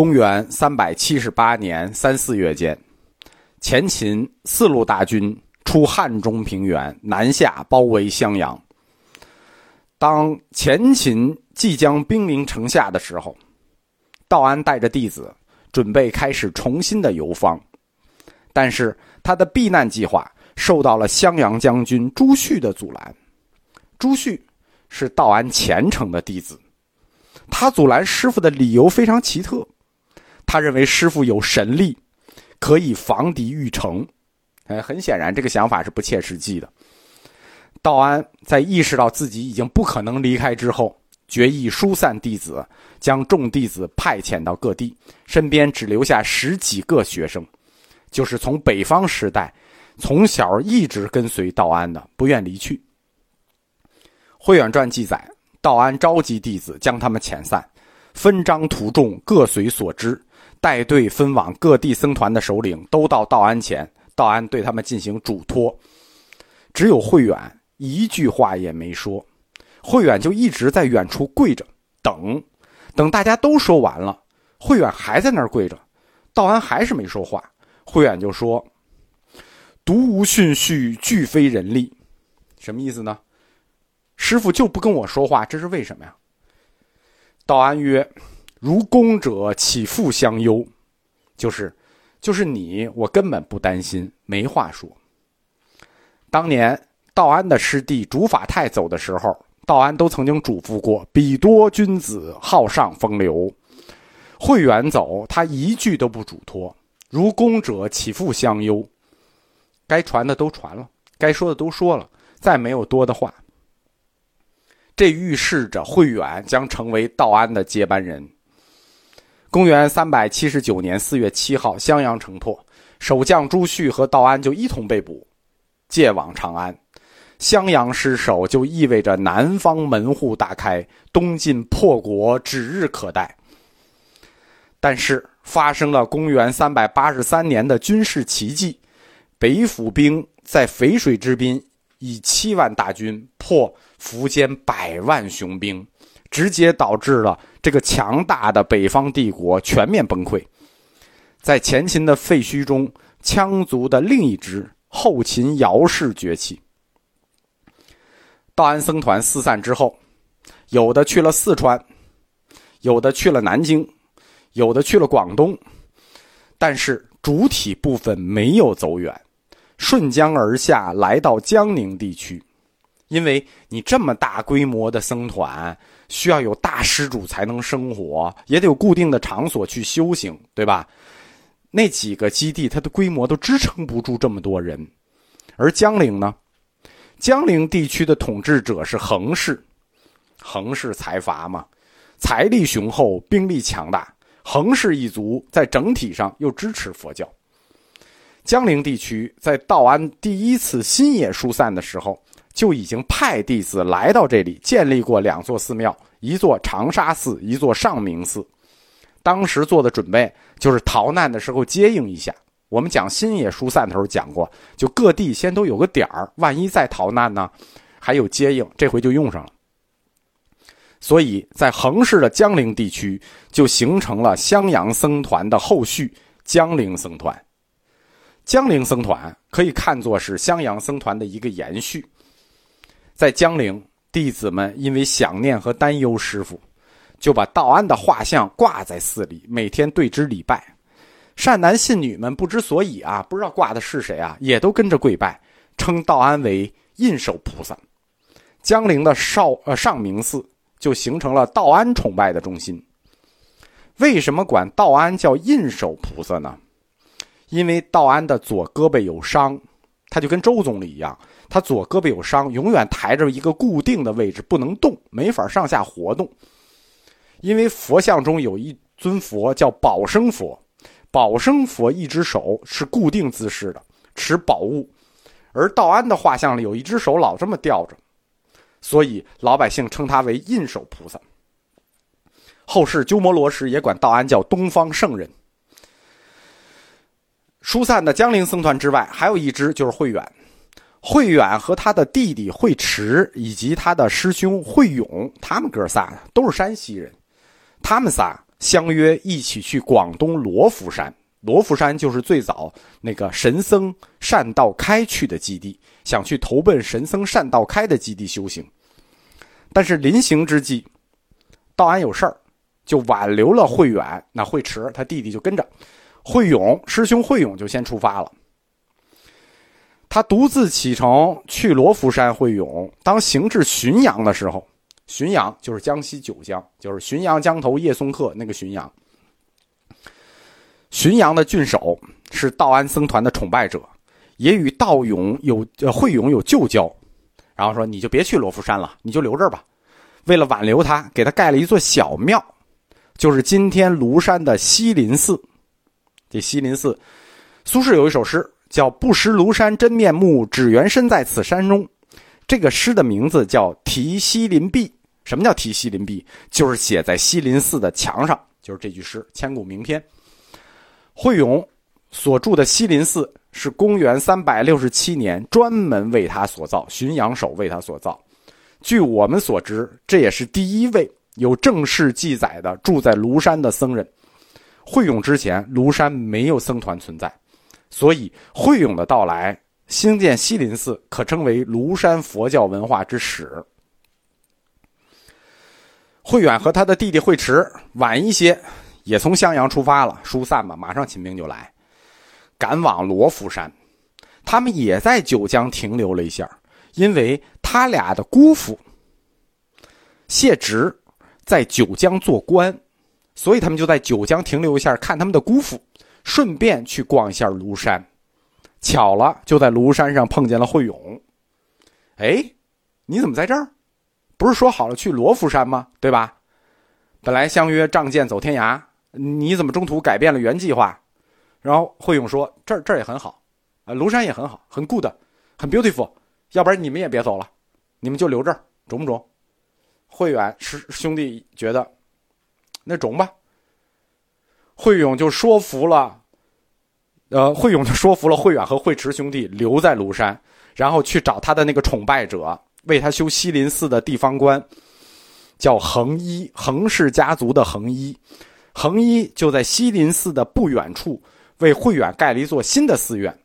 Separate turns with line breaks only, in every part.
公元三百七十八年三四月间，前秦四路大军出汉中平原，南下包围襄阳。当前秦即将兵临城下的时候，道安带着弟子准备开始重新的游方，但是他的避难计划受到了襄阳将军朱旭的阻拦。朱旭是道安虔诚的弟子，他阻拦师傅的理由非常奇特。他认为师傅有神力，可以防敌御城。哎，很显然，这个想法是不切实际的。道安在意识到自己已经不可能离开之后，决意疏散弟子，将众弟子派遣到各地，身边只留下十几个学生，就是从北方时代从小一直跟随道安的，不愿离去。《慧远传》记载，道安召集弟子，将他们遣散，分章图众，各随所知。带队分往各地僧团的首领都到道安前，道安对他们进行嘱托。只有慧远一句话也没说，慧远就一直在远处跪着等，等大家都说完了，慧远还在那儿跪着，道安还是没说话。慧远就说：“独无训序，俱非人力。”什么意思呢？师傅就不跟我说话，这是为什么呀？道安曰。如公者岂复相忧？就是，就是你，我根本不担心，没话说。当年道安的师弟竺法泰走的时候，道安都曾经嘱咐过：“彼多君子，好上风流。”慧远走，他一句都不嘱托。如公者岂复相忧？该传的都传了，该说的都说了，再没有多的话。这预示着慧远将成为道安的接班人。公元三百七十九年四月七号，襄阳城破，守将朱旭和道安就一同被捕，借往长安。襄阳失守，就意味着南方门户大开，东晋破国指日可待。但是发生了公元三百八十三年的军事奇迹，北府兵在淝水之滨以七万大军破苻坚百万雄兵。直接导致了这个强大的北方帝国全面崩溃。在前秦的废墟中，羌族的另一支后秦姚氏崛起。道安僧团四散之后，有的去了四川，有的去了南京，有的去了广东，但是主体部分没有走远，顺江而下来到江宁地区。因为你这么大规模的僧团，需要有大施主才能生活，也得有固定的场所去修行，对吧？那几个基地，它的规模都支撑不住这么多人。而江陵呢？江陵地区的统治者是恒氏，恒氏财阀嘛，财力雄厚，兵力强大。恒氏一族在整体上又支持佛教。江陵地区在道安第一次新野疏散的时候。就已经派弟子来到这里，建立过两座寺庙，一座长沙寺，一座上明寺。当时做的准备就是逃难的时候接应一下。我们讲新野疏散的时候讲过，就各地先都有个点儿，万一再逃难呢，还有接应。这回就用上了。所以在横氏的江陵地区，就形成了襄阳僧团的后续——江陵僧团。江陵僧团可以看作是襄阳僧团的一个延续。在江陵，弟子们因为想念和担忧师傅，就把道安的画像挂在寺里，每天对之礼拜。善男信女们不知所以啊，不知道挂的是谁啊，也都跟着跪拜，称道安为印守菩萨。江陵的少呃上明寺就形成了道安崇拜的中心。为什么管道安叫印守菩萨呢？因为道安的左胳膊有伤，他就跟周总理一样。他左胳膊有伤，永远抬着一个固定的位置，不能动，没法上下活动。因为佛像中有一尊佛叫宝生佛，宝生佛一只手是固定姿势的，持宝物，而道安的画像里有一只手老这么吊着，所以老百姓称他为印手菩萨。后世鸠摩罗什也管道安叫东方圣人。疏散的江陵僧团之外，还有一支就是慧远。慧远和他的弟弟慧持以及他的师兄慧勇，他们哥仨都是山西人，他们仨相约一起去广东罗浮山。罗浮山就是最早那个神僧善道开去的基地，想去投奔神僧善道开的基地修行。但是临行之际，道安有事儿，就挽留了慧远。那慧持他弟弟就跟着，慧勇师兄慧勇就先出发了。他独自启程去罗浮山会勇。当行至浔阳的时候，浔阳就是江西九江，就是浔阳江头叶送客那个浔阳。浔阳的郡守是道安僧团的崇拜者，也与道勇有呃慧勇有旧交，然后说你就别去罗浮山了，你就留这儿吧。为了挽留他，给他盖了一座小庙，就是今天庐山的西林寺。这西林寺，苏轼有一首诗。叫不识庐山真面目，只缘身在此山中。这个诗的名字叫《题西林壁》。什么叫题西林壁？就是写在西林寺的墙上，就是这句诗，千古名篇。慧勇所住的西林寺是公元三百六十七年专门为他所造，浔阳守为他所造。据我们所知，这也是第一位有正式记载的住在庐山的僧人。慧勇之前，庐山没有僧团存在。所以，慧勇的到来，兴建西林寺，可称为庐山佛教文化之始。慧远和他的弟弟慧持晚一些，也从襄阳出发了，疏散吧，马上秦兵就来，赶往罗浮山。他们也在九江停留了一下，因为他俩的姑父谢直在九江做官，所以他们就在九江停留一下，看他们的姑父。顺便去逛一下庐山，巧了，就在庐山上碰见了慧勇。哎，你怎么在这儿？不是说好了去罗浮山吗？对吧？本来相约仗剑走天涯，你怎么中途改变了原计划？然后慧勇说：“这儿这儿也很好，啊，庐山也很好，很 good，很 beautiful。要不然你们也别走了，你们就留这儿，中不中？”慧远师兄弟觉得，那中吧。慧勇就说服了，呃，慧勇就说服了慧远和慧持兄弟留在庐山，然后去找他的那个崇拜者，为他修西林寺的地方官，叫恒一，恒氏家族的恒一，恒一就在西林寺的不远处为慧远盖了一座新的寺院，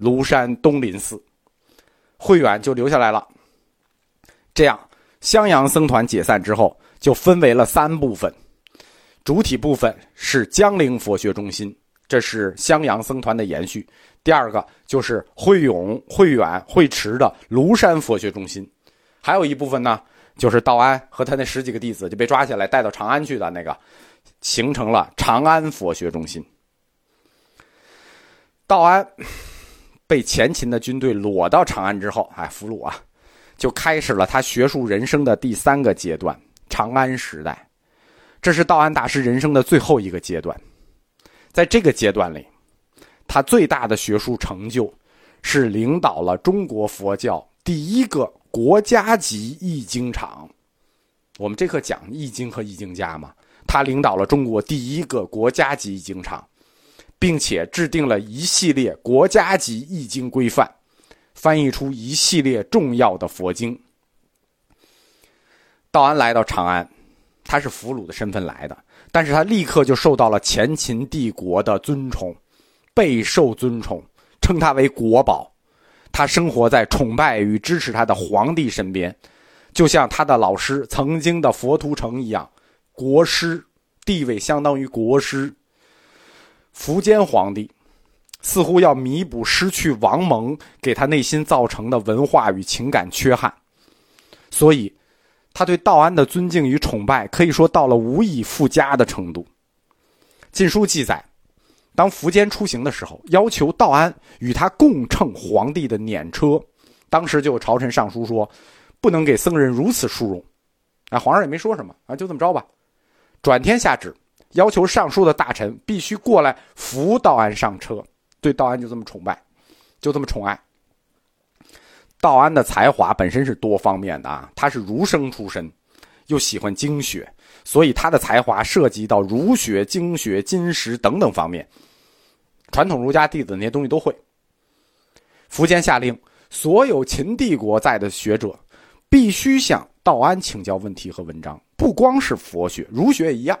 庐山东林寺，慧远就留下来了。这样，襄阳僧团解散之后，就分为了三部分。主体部分是江陵佛学中心，这是襄阳僧团的延续。第二个就是慧永、慧远、慧持的庐山佛学中心，还有一部分呢，就是道安和他那十几个弟子就被抓起来带到长安去的那个，形成了长安佛学中心。道安被前秦的军队裸到长安之后，哎，俘虏啊，就开始了他学术人生的第三个阶段——长安时代。这是道安大师人生的最后一个阶段，在这个阶段里，他最大的学术成就是领导了中国佛教第一个国家级译经场。我们这课讲易经和易经家嘛，他领导了中国第一个国家级译经场，并且制定了一系列国家级易经规范，翻译出一系列重要的佛经。道安来到长安。他是俘虏的身份来的，但是他立刻就受到了前秦帝国的尊崇，备受尊崇，称他为国宝。他生活在崇拜与支持他的皇帝身边，就像他的老师曾经的佛图澄一样，国师地位相当于国师。苻坚皇帝似乎要弥补失去王蒙给他内心造成的文化与情感缺憾，所以。他对道安的尊敬与崇拜，可以说到了无以复加的程度。《晋书》记载，当苻坚出行的时候，要求道安与他共乘皇帝的辇车。当时就有朝臣上书说，不能给僧人如此殊荣。啊，皇上也没说什么啊，就这么着吧。转天下旨，要求上书的大臣必须过来扶道安上车。对道安就这么崇拜，就这么宠爱。道安的才华本身是多方面的啊，他是儒生出身，又喜欢经学，所以他的才华涉及到儒学、经学、金石等等方面，传统儒家弟子那些东西都会。苻坚下令，所有秦帝国在的学者，必须向道安请教问题和文章，不光是佛学，儒学也一样。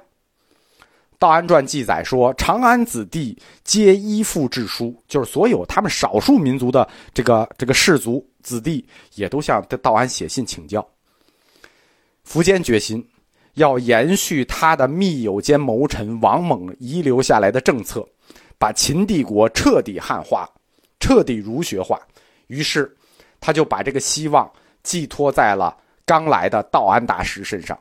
道安传》记载说，长安子弟皆依附致书，就是所有他们少数民族的这个这个氏族子弟，也都向道安写信请教。苻坚决心要延续他的密友兼谋臣王猛遗留下来的政策，把秦帝国彻底汉化，彻底儒学化。于是，他就把这个希望寄托在了刚来的道安大师身上。